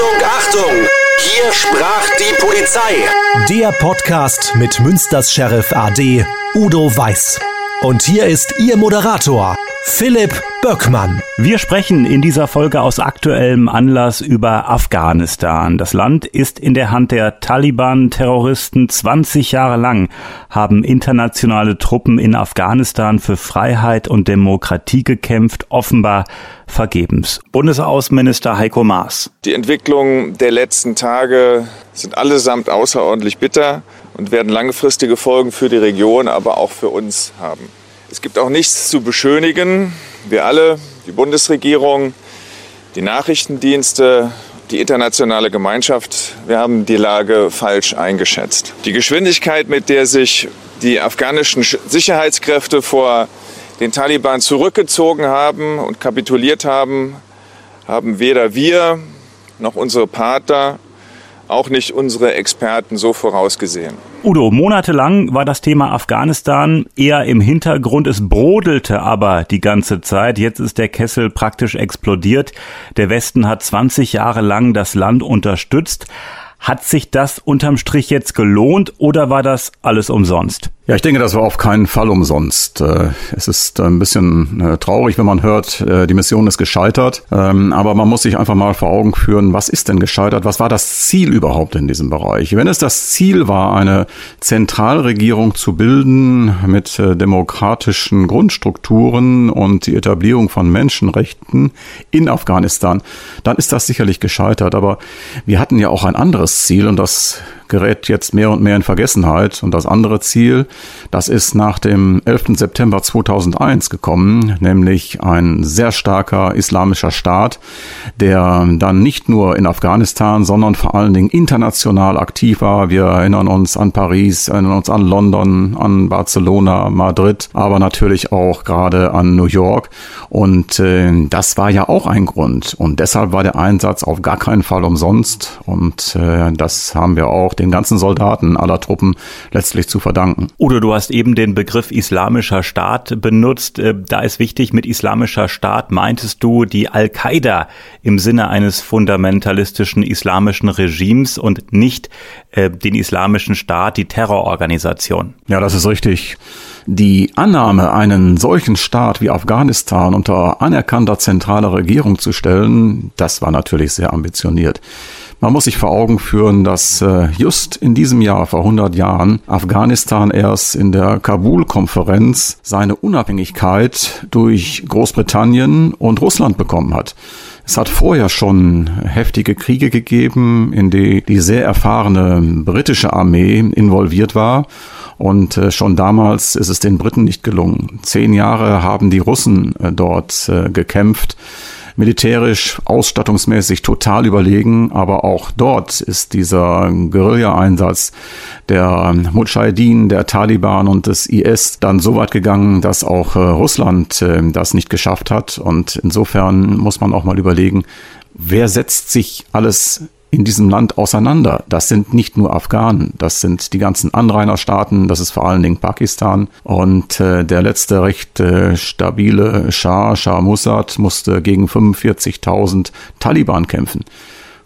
Achtung, Achtung! Hier sprach die Polizei. Der Podcast mit Münsters Sheriff AD Udo Weiß. Und hier ist Ihr Moderator, Philipp Böckmann. Wir sprechen in dieser Folge aus aktuellem Anlass über Afghanistan. Das Land ist in der Hand der Taliban-Terroristen 20 Jahre lang, haben internationale Truppen in Afghanistan für Freiheit und Demokratie gekämpft, offenbar vergebens. Bundesaußenminister Heiko Maas. Die Entwicklungen der letzten Tage sind allesamt außerordentlich bitter und werden langfristige Folgen für die Region, aber auch für uns haben. Es gibt auch nichts zu beschönigen. Wir alle, die Bundesregierung, die Nachrichtendienste, die internationale Gemeinschaft, wir haben die Lage falsch eingeschätzt. Die Geschwindigkeit, mit der sich die afghanischen Sicherheitskräfte vor den Taliban zurückgezogen haben und kapituliert haben, haben weder wir noch unsere Partner auch nicht unsere Experten so vorausgesehen. Udo, monatelang war das Thema Afghanistan eher im Hintergrund. Es brodelte aber die ganze Zeit. Jetzt ist der Kessel praktisch explodiert. Der Westen hat 20 Jahre lang das Land unterstützt. Hat sich das unterm Strich jetzt gelohnt oder war das alles umsonst? Ja, ich denke, das war auf keinen Fall umsonst. Äh, es ist ein bisschen äh, traurig, wenn man hört, äh, die Mission ist gescheitert. Ähm, aber man muss sich einfach mal vor Augen führen, was ist denn gescheitert? Was war das Ziel überhaupt in diesem Bereich? Wenn es das Ziel war, eine Zentralregierung zu bilden mit demokratischen Grundstrukturen und die Etablierung von Menschenrechten in Afghanistan, dann ist das sicherlich gescheitert. Aber wir hatten ja auch ein anderes Ziel und das gerät jetzt mehr und mehr in Vergessenheit. Und das andere Ziel, das ist nach dem 11. September 2001 gekommen, nämlich ein sehr starker islamischer Staat, der dann nicht nur in Afghanistan, sondern vor allen Dingen international aktiv war. Wir erinnern uns an Paris, erinnern uns an London, an Barcelona, Madrid, aber natürlich auch gerade an New York. Und äh, das war ja auch ein Grund. Und deshalb war der Einsatz auf gar keinen Fall umsonst. Und äh, das haben wir auch den ganzen Soldaten aller Truppen letztlich zu verdanken. Udo, du hast eben den Begriff islamischer Staat benutzt. Äh, da ist wichtig, mit islamischer Staat meintest du die Al-Qaida im Sinne eines fundamentalistischen islamischen Regimes und nicht äh, den islamischen Staat, die Terrororganisation. Ja, das ist richtig. Die Annahme, einen solchen Staat wie Afghanistan unter anerkannter zentraler Regierung zu stellen, das war natürlich sehr ambitioniert. Man muss sich vor Augen führen, dass äh, just in diesem Jahr, vor 100 Jahren, Afghanistan erst in der Kabul-Konferenz seine Unabhängigkeit durch Großbritannien und Russland bekommen hat. Es hat vorher schon heftige Kriege gegeben, in die die sehr erfahrene britische Armee involviert war. Und äh, schon damals ist es den Briten nicht gelungen. Zehn Jahre haben die Russen äh, dort gekämpft militärisch, ausstattungsmäßig total überlegen, aber auch dort ist dieser Guerilla-Einsatz der Mujahideen, der Taliban und des IS dann so weit gegangen, dass auch äh, Russland äh, das nicht geschafft hat. Und insofern muss man auch mal überlegen, wer setzt sich alles in diesem Land auseinander. Das sind nicht nur Afghanen, das sind die ganzen Anrainerstaaten, das ist vor allen Dingen Pakistan. Und äh, der letzte recht äh, stabile Schah, Shah Mossad, musste gegen 45.000 Taliban kämpfen.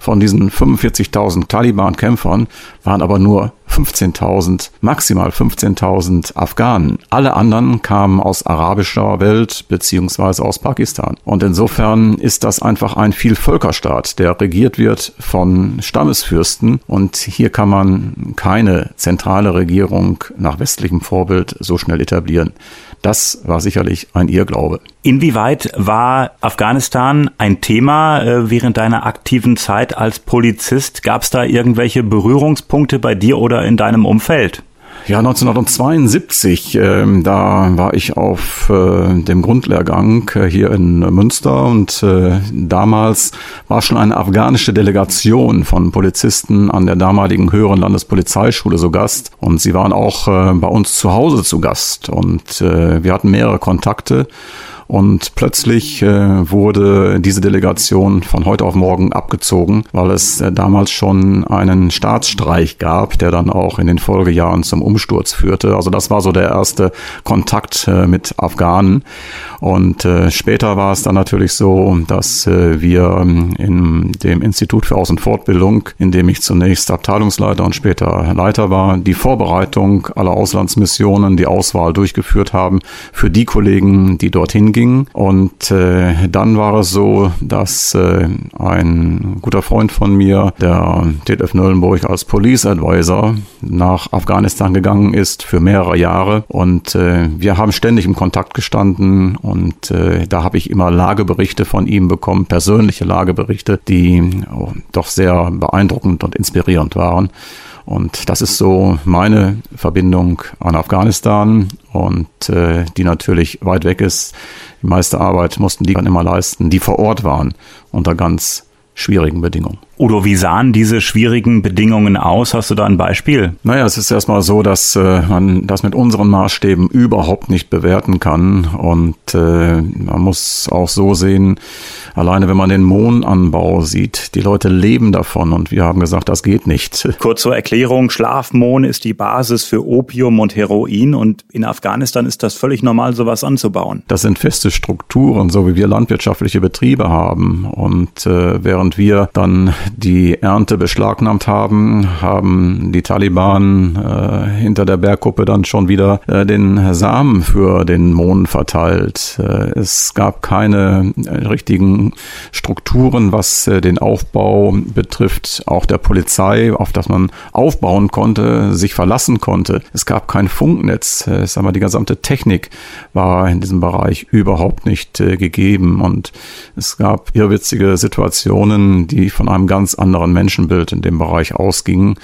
Von diesen 45.000 Taliban-Kämpfern waren aber nur 15.000, maximal 15.000 Afghanen. Alle anderen kamen aus arabischer Welt beziehungsweise aus Pakistan. Und insofern ist das einfach ein Vielvölkerstaat, der regiert wird von Stammesfürsten. Und hier kann man keine zentrale Regierung nach westlichem Vorbild so schnell etablieren. Das war sicherlich ein Irrglaube. Inwieweit war Afghanistan ein Thema äh, während deiner aktiven Zeit als Polizist? Gab es da irgendwelche Berührungspunkte bei dir oder in deinem Umfeld? Ja, 1972, äh, da war ich auf äh, dem Grundlehrgang äh, hier in Münster und äh, damals war schon eine afghanische Delegation von Polizisten an der damaligen höheren Landespolizeischule so Gast und sie waren auch äh, bei uns zu Hause zu Gast und äh, wir hatten mehrere Kontakte Und plötzlich äh, wurde diese Delegation von heute auf morgen abgezogen, weil es äh, damals schon einen Staatsstreich gab, der dann auch in den Folgejahren zum Umsturz führte. Also das war so der erste Kontakt äh, mit Afghanen. Und äh, später war es dann natürlich so, dass äh, wir ähm, in dem Institut für Außenfortbildung, in dem ich zunächst Abteilungsleiter und später Leiter war, die Vorbereitung aller Auslandsmissionen, die Auswahl durchgeführt haben für die Kollegen, die dorthin gingen. Und äh, dann war es so, dass äh, ein guter Freund von mir, der TF Nöllenburg als Police Advisor nach Afghanistan gegangen ist für mehrere Jahre. Und äh, wir haben ständig im Kontakt gestanden und äh, da habe ich immer Lageberichte von ihm bekommen, persönliche Lageberichte, die oh, doch sehr beeindruckend und inspirierend waren. Und das ist so meine Verbindung an Afghanistan und äh, die natürlich weit weg ist. Die meiste Arbeit mussten die dann immer leisten, die vor Ort waren unter ganz schwierigen Bedingungen. Udo, wie sahen diese schwierigen Bedingungen aus? Hast du da ein Beispiel? Naja, es ist erstmal so, dass äh, man das mit unseren Maßstäben überhaupt nicht bewerten kann. Und äh, man muss auch so sehen, alleine wenn man den Mohnanbau sieht, die Leute leben davon und wir haben gesagt, das geht nicht. Kurz zur Erklärung, Schlafmohn ist die Basis für Opium und Heroin und in Afghanistan ist das völlig normal, sowas anzubauen. Das sind feste Strukturen, so wie wir landwirtschaftliche Betriebe haben. Und äh, während wir dann die Ernte beschlagnahmt haben, haben die Taliban äh, hinter der Bergkuppe dann schon wieder äh, den Samen für den Mohn verteilt. Äh, es gab keine äh, richtigen Strukturen, was äh, den Aufbau betrifft, auch der Polizei, auf das man aufbauen konnte, sich verlassen konnte. Es gab kein Funknetz. Äh, sag mal, die gesamte Technik war in diesem Bereich überhaupt nicht gegeben und es gab irrwitzige Situationen, die von einem ganz anderen Menschenbild in dem Bereich ausgingen,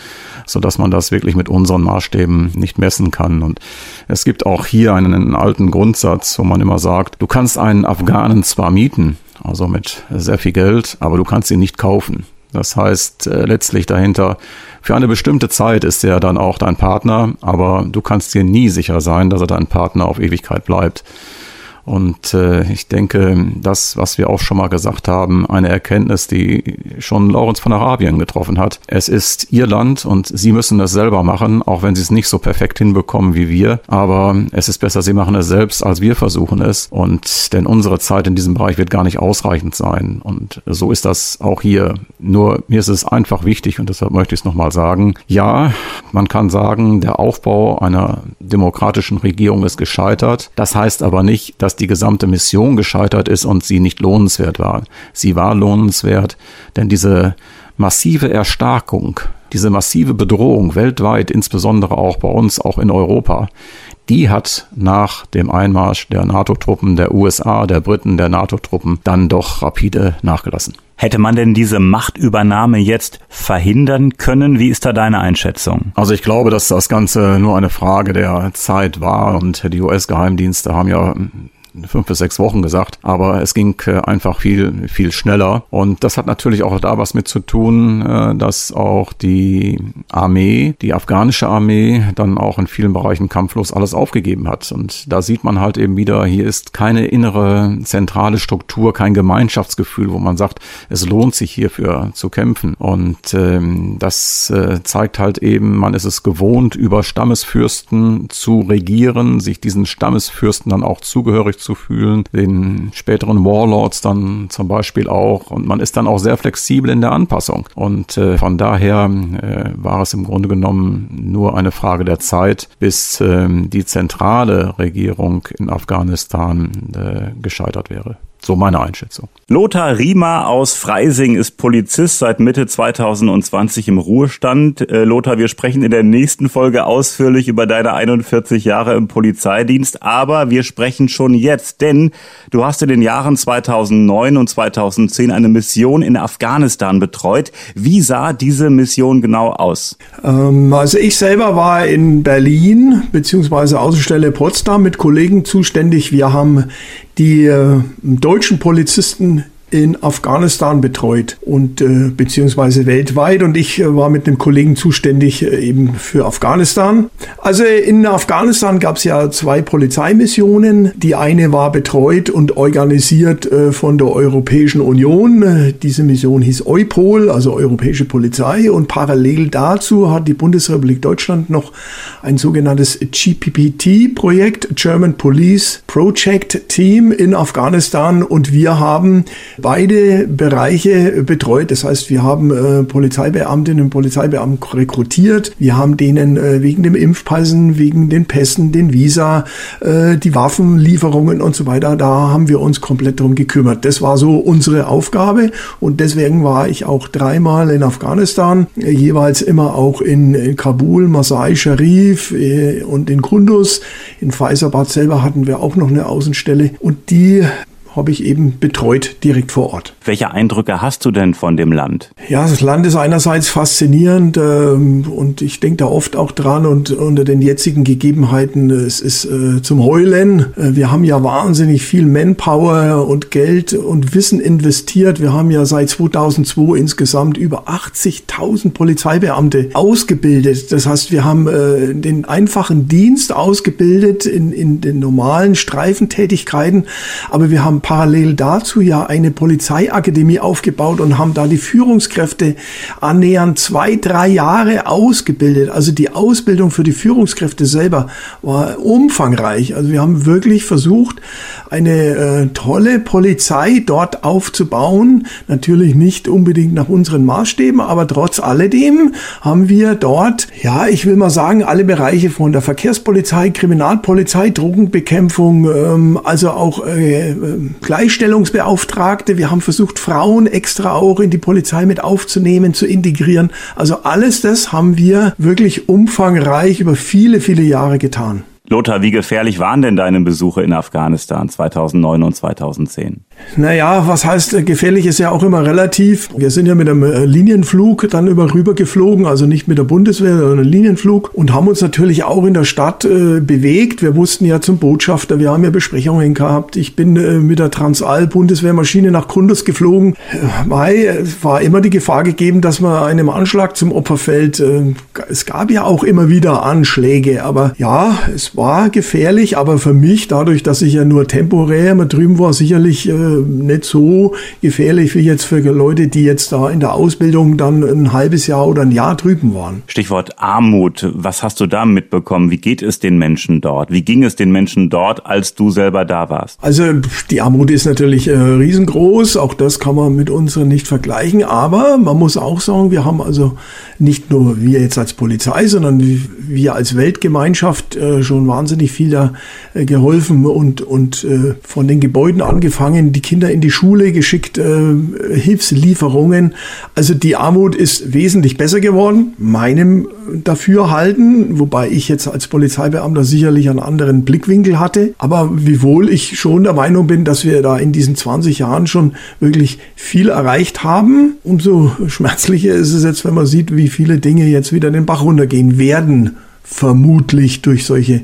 so dass man das wirklich mit unseren Maßstäben nicht messen kann. Und es gibt auch hier einen alten Grundsatz, wo man immer sagt, du kannst einen Afghanen zwar mieten, also mit sehr viel Geld, aber du kannst ihn nicht kaufen. Das heißt äh, letztlich dahinter, für eine bestimmte Zeit ist er dann auch dein Partner, aber du kannst dir nie sicher sein, dass er dein Partner auf Ewigkeit bleibt. Und äh, ich denke, das, was wir auch schon mal gesagt haben, eine Erkenntnis, die schon Lorenz von Arabien getroffen hat. Es ist ihr Land und sie müssen das selber machen, auch wenn sie es nicht so perfekt hinbekommen wie wir. Aber es ist besser, sie machen es selbst, als wir versuchen es. Und denn unsere Zeit in diesem Bereich wird gar nicht ausreichend sein. Und so ist das auch hier. Nur mir ist es einfach wichtig und deshalb möchte ich es nochmal sagen. Ja, man kann sagen, der Aufbau einer demokratischen Regierung ist gescheitert. Das heißt aber nicht, dass die gesamte Mission gescheitert ist und sie nicht lohnenswert war. Sie war lohnenswert, denn diese massive Erstarkung, diese massive Bedrohung weltweit, insbesondere auch bei uns, auch in Europa, die hat nach dem Einmarsch der NATO-Truppen, der USA, der Briten, der NATO-Truppen dann doch rapide nachgelassen. Hätte man denn diese Machtübernahme jetzt verhindern können? Wie ist da deine Einschätzung? Also ich glaube, dass das Ganze nur eine Frage der Zeit war und die US-Geheimdienste haben ja fünf bis sechs Wochen gesagt, aber es ging äh, einfach viel, viel schneller. Und das hat natürlich auch da was mit zu tun, äh, dass auch die Armee, die afghanische Armee, dann auch in vielen Bereichen kampflos alles aufgegeben hat. Und da sieht man halt eben wieder, hier ist keine innere zentrale Struktur, kein Gemeinschaftsgefühl, wo man sagt, es lohnt sich hierfür zu kämpfen. Und ähm, das äh, zeigt halt eben, man ist es gewohnt, über Stammesfürsten zu regieren, sich diesen Stammesfürsten dann auch zugehörig zu fühlen, den späteren Warlords dann zum Beispiel auch. Und man ist dann auch sehr flexibel in der Anpassung. Und äh, von daher äh, war es im Grunde genommen nur eine Frage der Zeit, bis äh, die zentrale Regierung in Afghanistan äh, gescheitert wäre. So meine Einschätzung. Lothar Riemer aus Freising ist Polizist seit Mitte 2020 im Ruhestand. Äh, Lothar, wir sprechen in der nächsten Folge ausführlich über deine 41 Jahre im Polizeidienst, aber wir sprechen schon jetzt, denn du hast in den Jahren 2009 und 2010 eine Mission in Afghanistan betreut. Wie sah diese Mission genau aus? Ähm, also ich selber war in Berlin beziehungsweise Außenstelle Potsdam mit Kollegen zuständig. Wir haben die äh, deutschen Polizisten in Afghanistan betreut und äh, beziehungsweise weltweit und ich äh, war mit einem Kollegen zuständig äh, eben für Afghanistan. Also in Afghanistan gab es ja zwei Polizeimissionen. Die eine war betreut und organisiert äh, von der Europäischen Union. Diese Mission hieß EUPOL, also Europäische Polizei und parallel dazu hat die Bundesrepublik Deutschland noch ein sogenanntes GPPT-Projekt, German Police Project Team in Afghanistan und wir haben beide Bereiche betreut. Das heißt, wir haben äh, Polizeibeamtinnen und Polizeibeamten rekrutiert. Wir haben denen äh, wegen dem Impfpassen, wegen den Pässen, den Visa, äh, die Waffenlieferungen und so weiter, da haben wir uns komplett drum gekümmert. Das war so unsere Aufgabe und deswegen war ich auch dreimal in Afghanistan, äh, jeweils immer auch in, in Kabul, Masai Sharif äh, und in Kunduz. In Faisabad selber hatten wir auch noch eine Außenstelle und die habe ich eben betreut direkt vor Ort. Welche Eindrücke hast du denn von dem Land? Ja, das Land ist einerseits faszinierend ähm, und ich denke da oft auch dran und unter den jetzigen Gegebenheiten, es ist äh, zum Heulen. Äh, wir haben ja wahnsinnig viel Manpower und Geld und Wissen investiert. Wir haben ja seit 2002 insgesamt über 80.000 Polizeibeamte ausgebildet. Das heißt, wir haben äh, den einfachen Dienst ausgebildet in, in den normalen Streifentätigkeiten, aber wir haben parallel dazu ja eine Polizeiakademie aufgebaut und haben da die Führungskräfte annähernd zwei, drei Jahre ausgebildet. Also die Ausbildung für die Führungskräfte selber war umfangreich. Also wir haben wirklich versucht, eine äh, tolle Polizei dort aufzubauen. Natürlich nicht unbedingt nach unseren Maßstäben, aber trotz alledem haben wir dort, ja, ich will mal sagen, alle Bereiche von der Verkehrspolizei, Kriminalpolizei, Drogenbekämpfung, ähm, also auch äh, Gleichstellungsbeauftragte. Wir haben versucht, Frauen extra auch in die Polizei mit aufzunehmen, zu integrieren. Also alles das haben wir wirklich umfangreich über viele, viele Jahre getan. Lothar, wie gefährlich waren denn deine Besuche in Afghanistan 2009 und 2010? Naja, was heißt äh, gefährlich ist ja auch immer relativ. Wir sind ja mit einem äh, Linienflug dann über rüber geflogen, also nicht mit der Bundeswehr, sondern Linienflug und haben uns natürlich auch in der Stadt äh, bewegt. Wir mussten ja zum Botschafter, wir haben ja Besprechungen gehabt. Ich bin äh, mit der Transall Bundeswehrmaschine nach Kundus geflogen. Weil es war immer die Gefahr gegeben, dass man einem Anschlag zum Opfer fällt. Äh, es gab ja auch immer wieder Anschläge, aber ja, es war gefährlich, aber für mich, dadurch, dass ich ja nur temporär immer drüben war, sicherlich äh, nicht so gefährlich wie jetzt für Leute, die jetzt da in der Ausbildung dann ein halbes Jahr oder ein Jahr drüben waren. Stichwort Armut. Was hast du da mitbekommen? Wie geht es den Menschen dort? Wie ging es den Menschen dort, als du selber da warst? Also die Armut ist natürlich äh, riesengroß. Auch das kann man mit unseren nicht vergleichen. Aber man muss auch sagen, wir haben also nicht nur wir jetzt als Polizei, sondern wir als Weltgemeinschaft äh, schon wahnsinnig viel da äh, geholfen und, und äh, von den Gebäuden angefangen, die Kinder in die Schule geschickt, äh, Hilfslieferungen. Also die Armut ist wesentlich besser geworden, meinem Dafürhalten, wobei ich jetzt als Polizeibeamter sicherlich einen anderen Blickwinkel hatte. Aber wiewohl ich schon der Meinung bin, dass wir da in diesen 20 Jahren schon wirklich viel erreicht haben, umso schmerzlicher ist es jetzt, wenn man sieht, wie viele Dinge jetzt wieder den Bach runtergehen werden vermutlich durch solche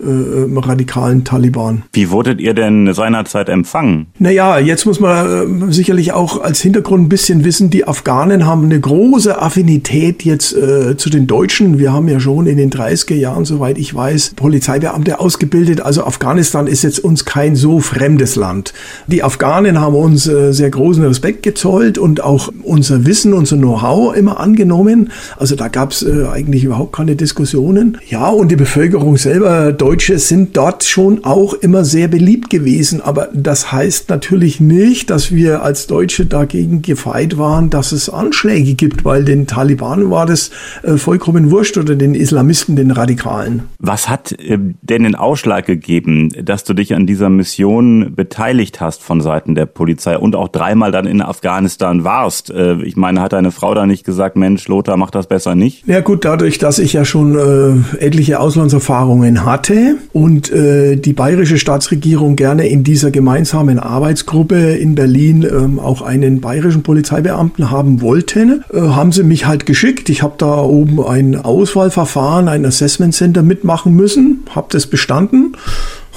äh, äh, radikalen Taliban. Wie wurdet ihr denn seinerzeit empfangen? Naja, jetzt muss man äh, sicherlich auch als Hintergrund ein bisschen wissen, die Afghanen haben eine große Affinität jetzt äh, zu den Deutschen. Wir haben ja schon in den 30er Jahren, soweit ich weiß, Polizeibeamte ausgebildet. Also Afghanistan ist jetzt uns kein so fremdes Land. Die Afghanen haben uns äh, sehr großen Respekt gezollt und auch unser Wissen, unser Know-how immer angenommen. Also da gab es äh, eigentlich überhaupt keine Diskussionen. Ja, und die Bevölkerung selber, Deutsche sind dort schon auch immer sehr beliebt gewesen. Aber das heißt natürlich nicht, dass wir als Deutsche dagegen gefeit waren, dass es Anschläge gibt, weil den Taliban war das äh, vollkommen wurscht oder den Islamisten, den Radikalen. Was hat äh, denn den Ausschlag gegeben, dass du dich an dieser Mission beteiligt hast von Seiten der Polizei und auch dreimal dann in Afghanistan warst? Äh, ich meine, hat deine Frau da nicht gesagt, Mensch, Lothar, mach das besser nicht? Ja gut, dadurch, dass ich ja schon etliche Auslandserfahrungen hatte, hatte und äh, die bayerische Staatsregierung gerne in dieser gemeinsamen Arbeitsgruppe in Berlin ähm, auch einen bayerischen Polizeibeamten haben wollten, äh, haben sie mich halt geschickt. Ich habe da oben ein Auswahlverfahren, ein Assessment Center mitmachen müssen, habe das bestanden,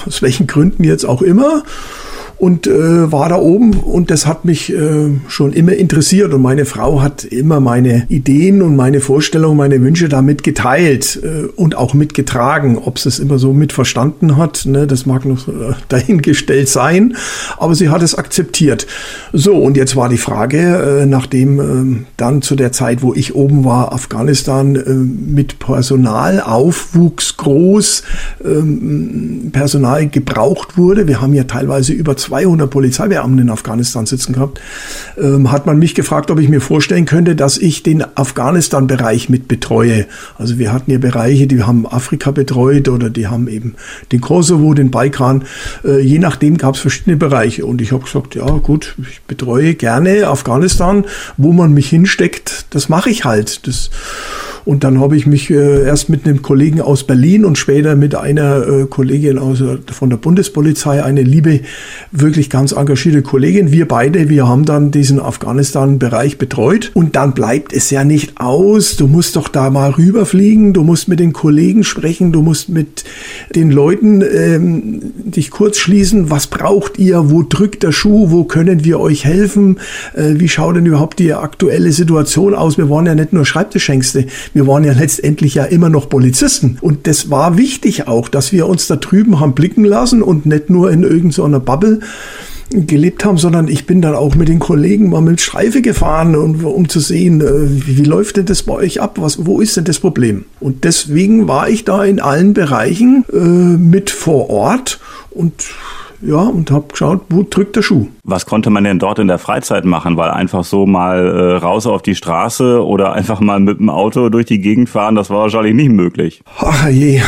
aus welchen Gründen jetzt auch immer und äh, war da oben und das hat mich äh, schon immer interessiert und meine Frau hat immer meine Ideen und meine Vorstellungen, meine Wünsche damit geteilt äh, und auch mitgetragen. Ob sie es immer so mitverstanden hat, ne, das mag noch äh, dahingestellt sein, aber sie hat es akzeptiert. So, und jetzt war die Frage, äh, nachdem äh, dann zu der Zeit, wo ich oben war, Afghanistan mit Personalaufwuchs groß, ähm, Personal gebraucht wurde, wir haben ja teilweise über 200 Polizeibeamten in Afghanistan sitzen gehabt, ähm, hat man mich gefragt, ob ich mir vorstellen könnte, dass ich den Afghanistan-Bereich mit betreue. Also wir hatten hier Bereiche, die haben Afrika betreut oder die haben eben den Kosovo, den Balkan. Äh, je nachdem gab es verschiedene Bereiche. Und ich habe gesagt, ja gut, ich betreue gerne Afghanistan, wo man mich hinsteckt, das mache ich halt. Das und dann habe ich mich äh, erst mit einem Kollegen aus Berlin und später mit einer äh, Kollegin aus, äh, von der Bundespolizei, eine liebe, wirklich ganz engagierte Kollegin. Wir beide, wir haben dann diesen Afghanistan-Bereich betreut. Und dann bleibt es ja nicht aus. Du musst doch da mal rüberfliegen, du musst mit den Kollegen sprechen, du musst mit den Leuten ähm, dich kurz schließen. Was braucht ihr? Wo drückt der Schuh? Wo können wir euch helfen? Äh, wie schaut denn überhaupt die aktuelle Situation aus? Wir waren ja nicht nur Schreibtischhengste wir waren ja letztendlich ja immer noch Polizisten. Und das war wichtig auch, dass wir uns da drüben haben blicken lassen und nicht nur in irgendeiner Bubble gelebt haben, sondern ich bin dann auch mit den Kollegen mal mit Streife gefahren, um, um zu sehen, äh, wie, wie, läuft denn das bei euch ab? Was, wo ist denn das Problem? Und deswegen war ich da in allen Bereichen äh, mit vor Ort und ja, und habe geschaut, wo drückt der Schuh. Was konnte man denn dort in der Freizeit machen? Weil einfach so mal äh, raus auf die Straße oder einfach mal mit dem Auto durch die Gegend fahren, das war wahrscheinlich nicht möglich. Ach je,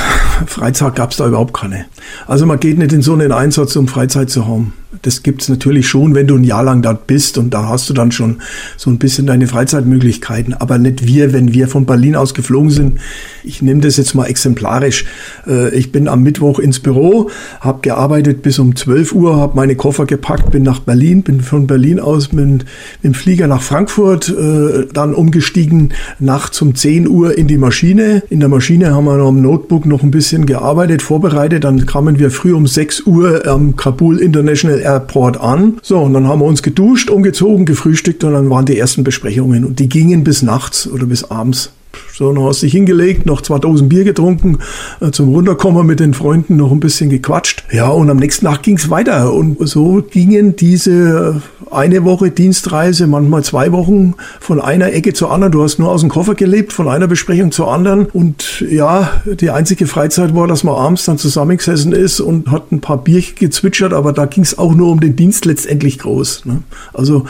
Freizeit gab's da überhaupt keine. Also man geht nicht in so einen Einsatz, um Freizeit zu haben. Das gibt's natürlich schon, wenn du ein Jahr lang dort bist und da hast du dann schon so ein bisschen deine Freizeitmöglichkeiten. Aber nicht wir, wenn wir von Berlin aus geflogen sind. Ich nehme das jetzt mal exemplarisch. Äh, ich bin am Mittwoch ins Büro, habe gearbeitet bis um 12 Uhr, habe meine Koffer gepackt, bin nach Berlin, bin von Berlin aus mit, mit dem Flieger nach Frankfurt, äh, dann umgestiegen nachts um 10 Uhr in die Maschine. In der Maschine haben wir noch am Notebook noch ein bisschen gearbeitet, vorbereitet. Dann kamen wir früh um 6 Uhr am Kabul International Airport an. So, und dann haben wir uns geduscht, umgezogen, gefrühstückt und dann waren die ersten Besprechungen. Und die gingen bis nachts oder bis abends. So, dann hast du dich hingelegt, noch 2000 Bier getrunken, äh, zum Runterkommen mit den Freunden noch ein bisschen gequatscht. Ja, und am nächsten Tag ging es weiter. Und so gingen diese eine Woche Dienstreise, manchmal zwei Wochen von einer Ecke zur anderen. Du hast nur aus dem Koffer gelebt, von einer Besprechung zur anderen. Und ja, die einzige Freizeit war, dass man abends dann zusammengesessen ist und hat ein paar Bier gezwitschert, aber da ging es auch nur um den Dienst letztendlich groß. Ne? Also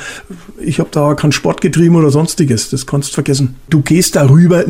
ich habe da keinen Sport getrieben oder sonstiges, das kannst du vergessen. Du gehst darüber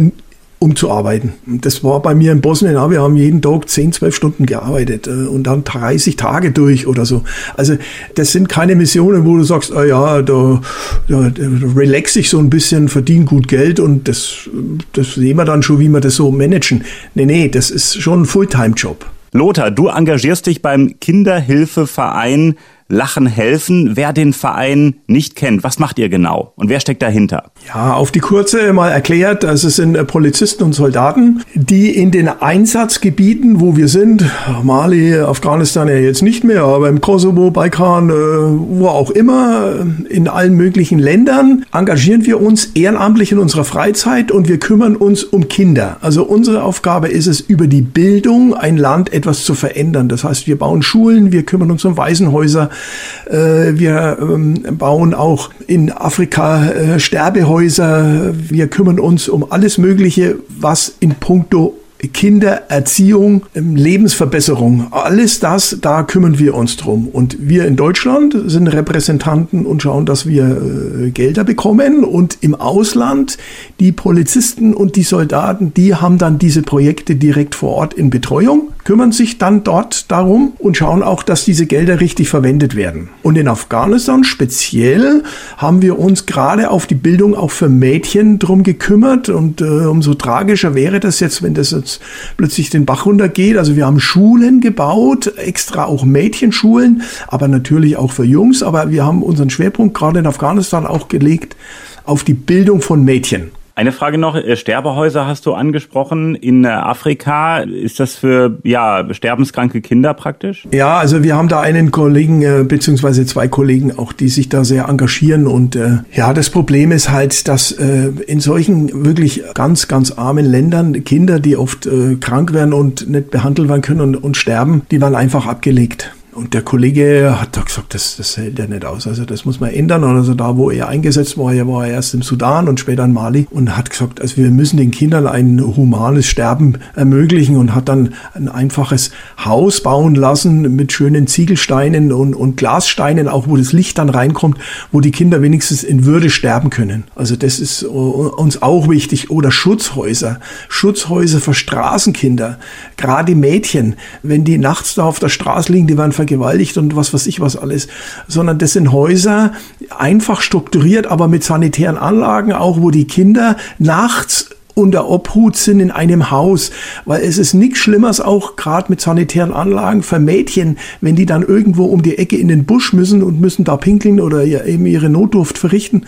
um zu arbeiten. Das war bei mir in Bosnien auch. Wir haben jeden Tag 10, 12 Stunden gearbeitet äh, und dann 30 Tage durch oder so. Also das sind keine Missionen, wo du sagst, ah ja, da, da, da relax ich so ein bisschen, verdiene gut Geld und das, das sehen wir dann schon, wie wir das so managen. Nee, nee, das ist schon ein Fulltime-Job. Lothar, du engagierst dich beim Kinderhilfeverein Lachen helfen. Wer den Verein nicht kennt, was macht ihr genau und wer steckt dahinter? Ja, auf die kurze mal erklärt, also es sind Polizisten und Soldaten, die in den Einsatzgebieten, wo wir sind, Mali, Afghanistan ja jetzt nicht mehr, aber im Kosovo, Balkan, äh, wo auch immer, in allen möglichen Ländern, engagieren wir uns ehrenamtlich in unserer Freizeit und wir kümmern uns um Kinder. Also unsere Aufgabe ist es, über die Bildung ein Land etwas zu verändern. Das heißt, wir bauen Schulen, wir kümmern uns um Waisenhäuser, äh, wir ähm, bauen auch in Afrika äh, Sterbehäuser. Wir kümmern uns um alles Mögliche, was in puncto Kindererziehung, ähm, Lebensverbesserung, alles das, da kümmern wir uns drum. Und wir in Deutschland sind Repräsentanten und schauen, dass wir äh, Gelder bekommen. Und im Ausland, die Polizisten und die Soldaten, die haben dann diese Projekte direkt vor Ort in Betreuung, kümmern sich dann dort darum und schauen auch, dass diese Gelder richtig verwendet werden. Und in Afghanistan speziell haben wir uns gerade auf die Bildung auch für Mädchen drum gekümmert. Und äh, umso tragischer wäre das jetzt, wenn das jetzt plötzlich den Bach runtergeht. Also wir haben Schulen gebaut, extra auch Mädchenschulen, aber natürlich auch für Jungs. Aber wir haben unseren Schwerpunkt gerade in Afghanistan auch gelegt auf die Bildung von Mädchen. Eine Frage noch, äh, Sterbehäuser hast du angesprochen in äh, Afrika. Ist das für ja, sterbenskranke Kinder praktisch? Ja, also wir haben da einen Kollegen äh, beziehungsweise zwei Kollegen auch, die sich da sehr engagieren und äh, ja, das Problem ist halt, dass äh, in solchen wirklich ganz, ganz armen Ländern Kinder, die oft äh, krank werden und nicht behandelt werden können und, und sterben, die werden einfach abgelegt. Und der Kollege hat da gesagt, das, das hält ja nicht aus. Also das muss man ändern. Und also da, wo er eingesetzt war, er war erst im Sudan und später in Mali und hat gesagt, also wir müssen den Kindern ein humanes Sterben ermöglichen und hat dann ein einfaches Haus bauen lassen mit schönen Ziegelsteinen und, und Glassteinen, auch wo das Licht dann reinkommt, wo die Kinder wenigstens in Würde sterben können. Also das ist uns auch wichtig. Oder Schutzhäuser. Schutzhäuser für Straßenkinder. Gerade Mädchen, wenn die nachts da auf der Straße liegen, die werden vergewaltigt und was weiß ich was alles, sondern das sind Häuser einfach strukturiert, aber mit sanitären Anlagen auch, wo die Kinder nachts unter Obhut sind in einem Haus, weil es ist nichts Schlimmeres auch gerade mit sanitären Anlagen für Mädchen, wenn die dann irgendwo um die Ecke in den Busch müssen und müssen da pinkeln oder eben ihre Notdurft verrichten.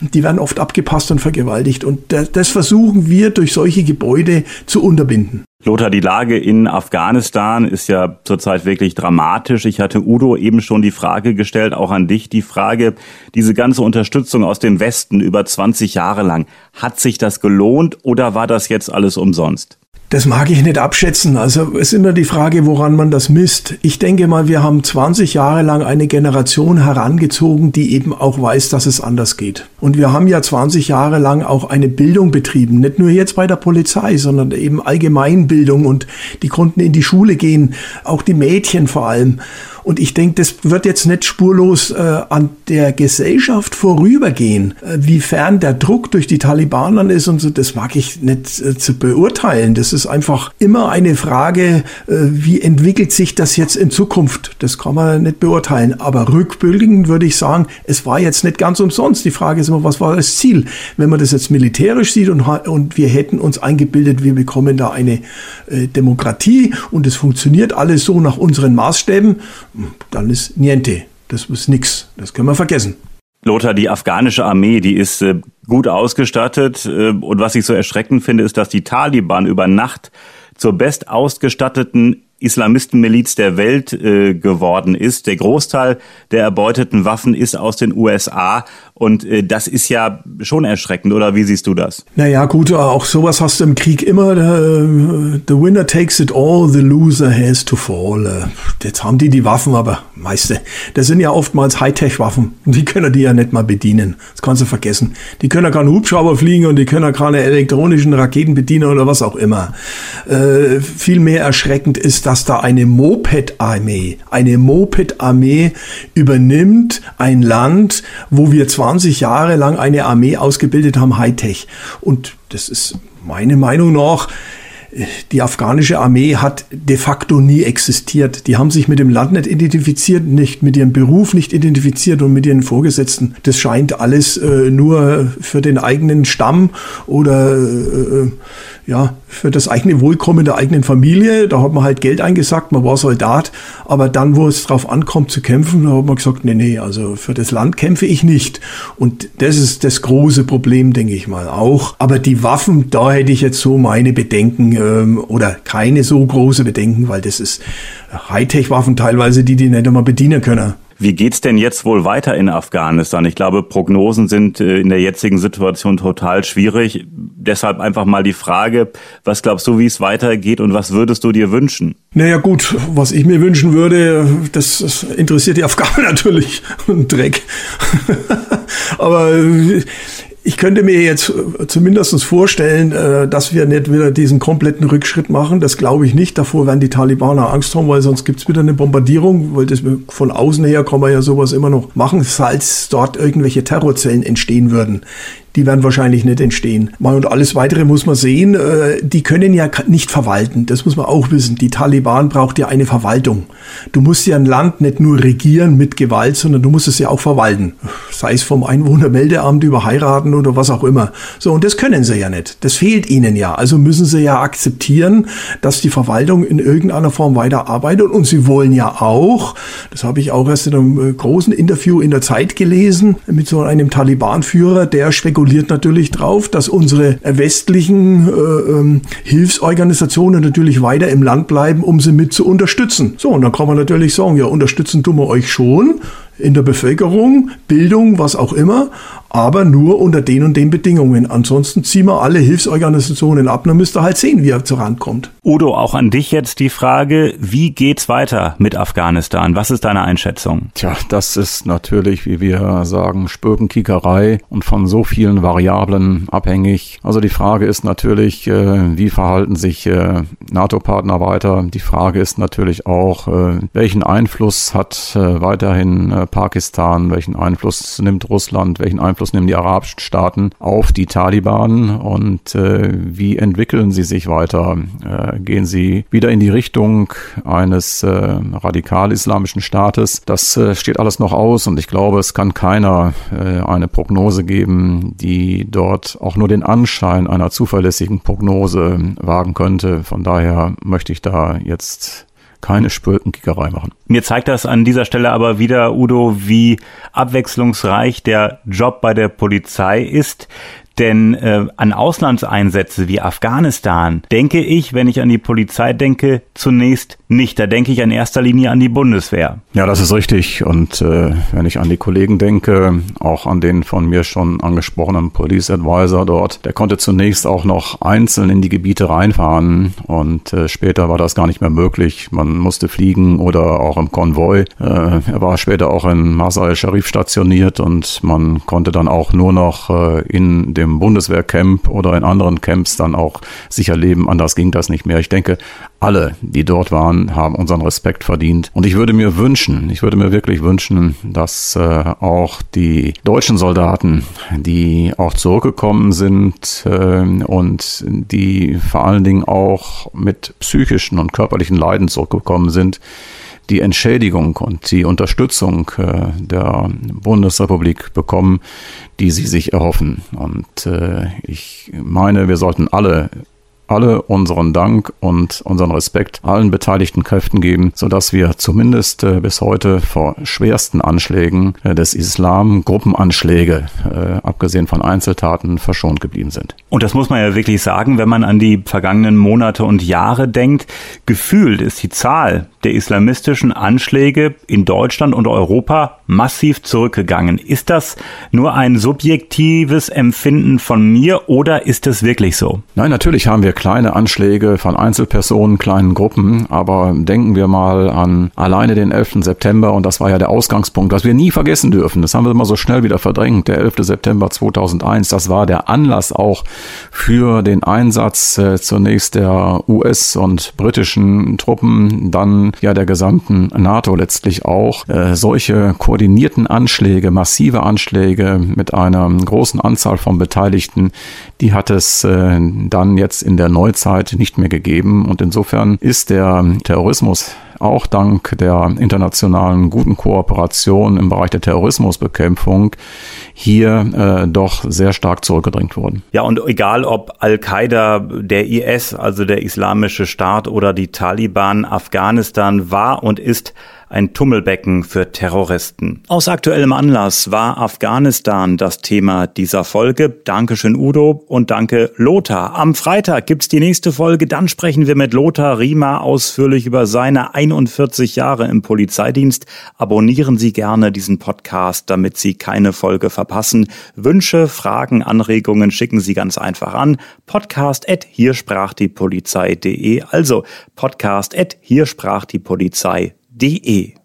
Die werden oft abgepasst und vergewaltigt und das versuchen wir durch solche Gebäude zu unterbinden. Lothar, die Lage in Afghanistan ist ja zurzeit wirklich dramatisch. Ich hatte Udo eben schon die Frage gestellt, auch an dich die Frage, diese ganze Unterstützung aus dem Westen über 20 Jahre lang, hat sich das gelohnt oder war das jetzt alles umsonst? Das mag ich nicht abschätzen. Also es ist immer die Frage, woran man das misst. Ich denke mal, wir haben 20 Jahre lang eine Generation herangezogen, die eben auch weiß, dass es anders geht. Und wir haben ja 20 Jahre lang auch eine Bildung betrieben. Nicht nur jetzt bei der Polizei, sondern eben Allgemeinbildung und die konnten in die Schule gehen, auch die Mädchen vor allem. Und ich denke, das wird jetzt nicht spurlos äh, an der Gesellschaft vorübergehen. Äh, wiefern der Druck durch die Taliban ist und so, das mag ich nicht äh, zu beurteilen. Das ist einfach immer eine Frage, äh, wie entwickelt sich das jetzt in Zukunft? Das kann man nicht beurteilen. Aber rückbildend würde ich sagen, es war jetzt nicht ganz umsonst. Die Frage ist immer, was war das Ziel? Wenn man das jetzt militärisch sieht und, und wir hätten uns eingebildet, wir bekommen da eine äh, Demokratie und es funktioniert alles so nach unseren Maßstäben, dann ist niente. Das ist nix. Das können wir vergessen. Lothar, die afghanische Armee, die ist äh, gut ausgestattet. Äh, und was ich so erschreckend finde, ist, dass die Taliban über Nacht zur bestausgestatteten Islamistenmiliz der Welt äh, geworden ist. Der Großteil der erbeuteten Waffen ist aus den USA und äh, das ist ja schon erschreckend, oder wie siehst du das? Naja, gut, auch sowas hast du im Krieg immer. The, the winner takes it all, the loser has to fall. Äh, jetzt haben die die Waffen, aber meiste, das sind ja oftmals Hightech-Waffen. Die können die ja nicht mal bedienen. Das kannst du vergessen. Die können ja keinen Hubschrauber fliegen und die können ja keine elektronischen Raketen bedienen oder was auch immer. Äh, viel mehr erschreckend ist, dass da eine Moped-Armee, eine Moped-Armee übernimmt ein Land, wo wir 20 Jahre lang eine Armee ausgebildet haben, Hightech. Und das ist meine Meinung nach, die afghanische Armee hat de facto nie existiert. Die haben sich mit dem Land nicht identifiziert, nicht mit ihrem Beruf nicht identifiziert und mit ihren Vorgesetzten. Das scheint alles äh, nur für den eigenen Stamm oder äh, ja, für das eigene Wohlkommen der eigenen Familie. Da hat man halt Geld eingesackt, man war Soldat. Aber dann, wo es drauf ankommt zu kämpfen, da hat man gesagt, nee, nee, also für das Land kämpfe ich nicht. Und das ist das große Problem, denke ich mal auch. Aber die Waffen, da hätte ich jetzt so meine Bedenken ähm, oder keine so große Bedenken, weil das ist Hightech-Waffen teilweise, die die nicht einmal bedienen können. Wie geht's denn jetzt wohl weiter in Afghanistan? Ich glaube, Prognosen sind äh, in der jetzigen Situation total schwierig. Deshalb einfach mal die Frage, was glaubst du, wie es weitergeht und was würdest du dir wünschen? Naja gut, was ich mir wünschen würde, das, das interessiert die Afghanen natürlich. Dreck. Aber äh, ich könnte mir jetzt äh, zumindest vorstellen, äh, dass wir nicht wieder diesen kompletten Rückschritt machen. Das glaube ich nicht. Davor werden die Talibaner Angst haben, weil sonst gibt es wieder eine Bombardierung, weil das von außen her kann man ja sowas immer noch machen, falls dort irgendwelche Terrorzellen entstehen würden die werden wahrscheinlich nicht entstehen. Und alles weitere muss man sehen, äh, die können ja nicht verwalten. Das muss man auch wissen. Die Taliban braucht ja eine Verwaltung. Du musst ja ein Land nicht nur regieren mit Gewalt, sondern du musst es ja auch verwalten. Sei es vom Einwohnermeldeamt über Heiraten oder was auch immer. So, und das können sie ja nicht. Das fehlt ihnen ja. Also müssen sie ja akzeptieren, dass die Verwaltung in irgendeiner Form weiterarbeitet. Und sie wollen ja auch, das habe ich auch erst in einem äh, großen Interview in der Zeit gelesen, mit so einem Taliban-Führer, der spekuliert natürlich drauf, dass unsere westlichen äh, ähm, Hilfsorganisationen natürlich weiter im Land bleiben, um sie mit zu unterstützen. So, und dann kann man natürlich sagen, ja, unterstützen tun wir euch schon in der Bevölkerung, Bildung, was auch immer, aber nur unter den und den Bedingungen. Ansonsten ziehen wir alle Hilfsorganisationen ab, dann müsst ihr halt sehen, wie er zur Rand kommt. Udo, auch an dich jetzt die Frage, wie geht's weiter mit Afghanistan? Was ist deine Einschätzung? Tja, das ist natürlich, wie wir sagen, Spökenkickerei und von so vielen Variablen abhängig. Also die Frage ist natürlich, äh, wie verhalten sich äh, NATO-Partner weiter? Die Frage ist natürlich auch, äh, welchen Einfluss hat weiterhin Pakistan, welchen Einfluss nimmt Russland, welchen Einfluss nehmen die arabischen Staaten auf die Taliban und äh, wie entwickeln sie sich weiter? Äh, gehen sie wieder in die Richtung eines äh, radikal-islamischen Staates? Das äh, steht alles noch aus und ich glaube, es kann keiner äh, eine Prognose geben, die dort auch nur den Anschein einer zuverlässigen Prognose wagen könnte. Von daher möchte ich da jetzt keine Spökenkickerei machen. Mir zeigt das an dieser Stelle aber wieder, Udo, wie abwechslungsreich der Job bei der Polizei ist. Denn äh, an Auslandseinsätze wie Afghanistan denke ich, wenn ich an die Polizei denke, zunächst nicht. Da denke ich in erster Linie an die Bundeswehr. Ja, das ist richtig. Und äh, wenn ich an die Kollegen denke, auch an den von mir schon angesprochenen Police Advisor dort, der konnte zunächst auch noch einzeln in die Gebiete reinfahren und äh, später war das gar nicht mehr möglich. Man musste fliegen oder auch im Konvoi. Äh, er war später auch in Masai Sharif stationiert und man konnte dann auch nur noch äh, in dem Bundeswehrcamp oder in anderen Camps dann auch sicher leben. Anders ging das nicht mehr. Ich denke, alle, die dort waren, haben unseren Respekt verdient. Und ich würde mir wünschen, ich würde mir wirklich wünschen, dass äh, auch die deutschen Soldaten, die auch zurückgekommen sind äh, und die vor allen Dingen auch mit psychischen und körperlichen Leiden zurückgekommen sind, die Entschädigung und die Unterstützung äh, der Bundesrepublik bekommen, die sie sich erhoffen. Und äh, ich meine, wir sollten alle alle unseren Dank und unseren Respekt allen beteiligten Kräften geben, sodass wir zumindest äh, bis heute vor schwersten Anschlägen äh, des Islam, Gruppenanschläge, äh, abgesehen von Einzeltaten, verschont geblieben sind. Und das muss man ja wirklich sagen, wenn man an die vergangenen Monate und Jahre denkt. Gefühlt ist die Zahl der islamistischen Anschläge in Deutschland und Europa massiv zurückgegangen. Ist das nur ein subjektives Empfinden von mir oder ist es wirklich so? Nein, natürlich haben wir kleine Anschläge von Einzelpersonen, kleinen Gruppen, aber denken wir mal an alleine den 11. September und das war ja der Ausgangspunkt, was wir nie vergessen dürfen. Das haben wir immer so schnell wieder verdrängt. Der 11. September 2001, das war der Anlass auch für den Einsatz äh, zunächst der US- und britischen Truppen, dann ja der gesamten NATO letztlich auch. Äh, solche koordinierten Anschläge, massive Anschläge mit einer großen Anzahl von Beteiligten, die hat es äh, dann jetzt in der Neuzeit nicht mehr gegeben. Und insofern ist der Terrorismus auch dank der internationalen guten Kooperation im Bereich der Terrorismusbekämpfung hier äh, doch sehr stark zurückgedrängt worden. Ja, und egal ob Al-Qaida, der IS, also der Islamische Staat oder die Taliban, Afghanistan war und ist ein Tummelbecken für Terroristen. Aus aktuellem Anlass war Afghanistan das Thema dieser Folge. Dankeschön Udo und danke Lothar. Am Freitag gibt's die nächste Folge. Dann sprechen wir mit Lothar Riemer ausführlich über seine 41 Jahre im Polizeidienst. Abonnieren Sie gerne diesen Podcast, damit Sie keine Folge verpassen. Wünsche, Fragen, Anregungen schicken Sie ganz einfach an podcast at hier sprach die Polizei.de. Also podcast de